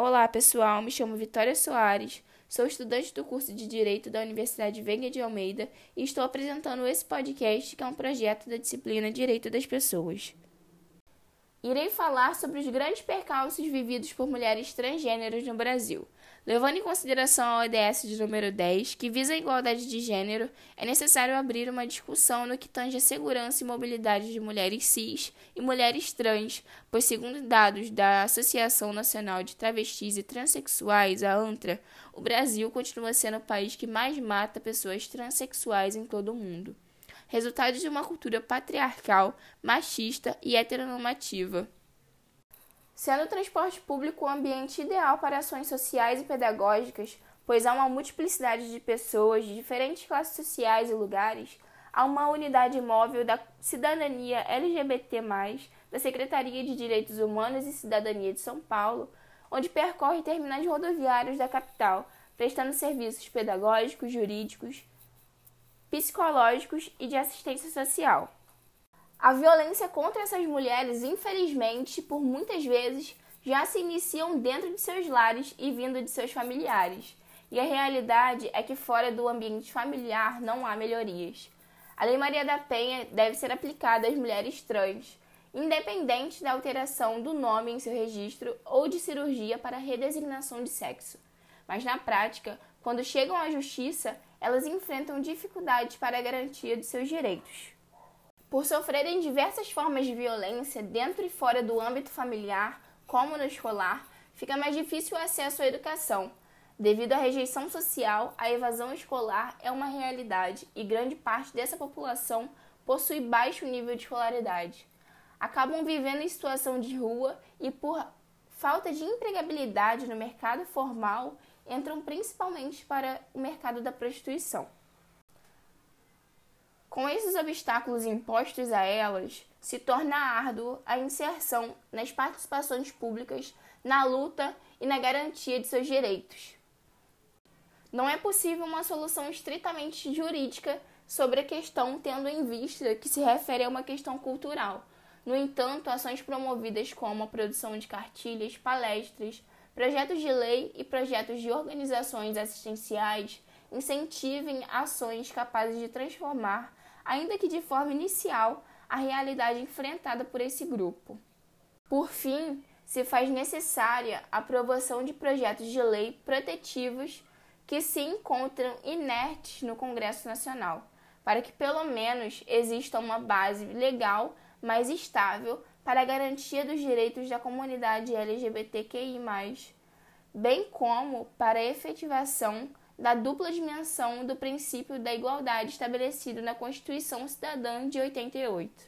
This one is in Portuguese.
Olá, pessoal. Me chamo Vitória Soares. Sou estudante do curso de Direito da Universidade Veiga de Almeida e estou apresentando esse podcast, que é um projeto da disciplina Direito das Pessoas. Irei falar sobre os grandes percalços vividos por mulheres transgêneros no Brasil. Levando em consideração a ODS de número 10, que visa a igualdade de gênero, é necessário abrir uma discussão no que tange a segurança e mobilidade de mulheres cis e mulheres trans, pois, segundo dados da Associação Nacional de Travestis e Transsexuais, a ANTRA, o Brasil continua sendo o país que mais mata pessoas transexuais em todo o mundo resultado de uma cultura patriarcal, machista e heteronormativa. Sendo o transporte público o ambiente ideal para ações sociais e pedagógicas, pois há uma multiplicidade de pessoas de diferentes classes sociais e lugares, há uma unidade móvel da cidadania LGBT+, da Secretaria de Direitos Humanos e Cidadania de São Paulo, onde percorre terminais rodoviários da capital, prestando serviços pedagógicos, jurídicos, psicológicos e de assistência social. A violência contra essas mulheres, infelizmente, por muitas vezes, já se iniciam dentro de seus lares e vindo de seus familiares. E a realidade é que fora do ambiente familiar não há melhorias. A Lei Maria da Penha deve ser aplicada às mulheres trans, independente da alteração do nome em seu registro ou de cirurgia para redesignação de sexo. Mas na prática, quando chegam à justiça, elas enfrentam dificuldades para a garantia de seus direitos. Por sofrerem diversas formas de violência dentro e fora do âmbito familiar, como no escolar, fica mais difícil o acesso à educação. Devido à rejeição social, a evasão escolar é uma realidade e grande parte dessa população possui baixo nível de escolaridade. Acabam vivendo em situação de rua e, por falta de empregabilidade no mercado formal, entram principalmente para o mercado da prostituição. Com esses obstáculos impostos a elas, se torna árduo a inserção nas participações públicas, na luta e na garantia de seus direitos. Não é possível uma solução estritamente jurídica sobre a questão, tendo em vista que se refere a uma questão cultural. No entanto, ações promovidas como a produção de cartilhas, palestras, projetos de lei e projetos de organizações assistenciais incentivem ações capazes de transformar, ainda que de forma inicial, a realidade enfrentada por esse grupo. Por fim, se faz necessária a aprovação de projetos de lei protetivos que se encontram inertes no Congresso Nacional, para que pelo menos exista uma base legal mais estável para a garantia dos direitos da comunidade LGBTQI, bem como para a efetivação da dupla dimensão do princípio da igualdade estabelecido na Constituição Cidadã de 88.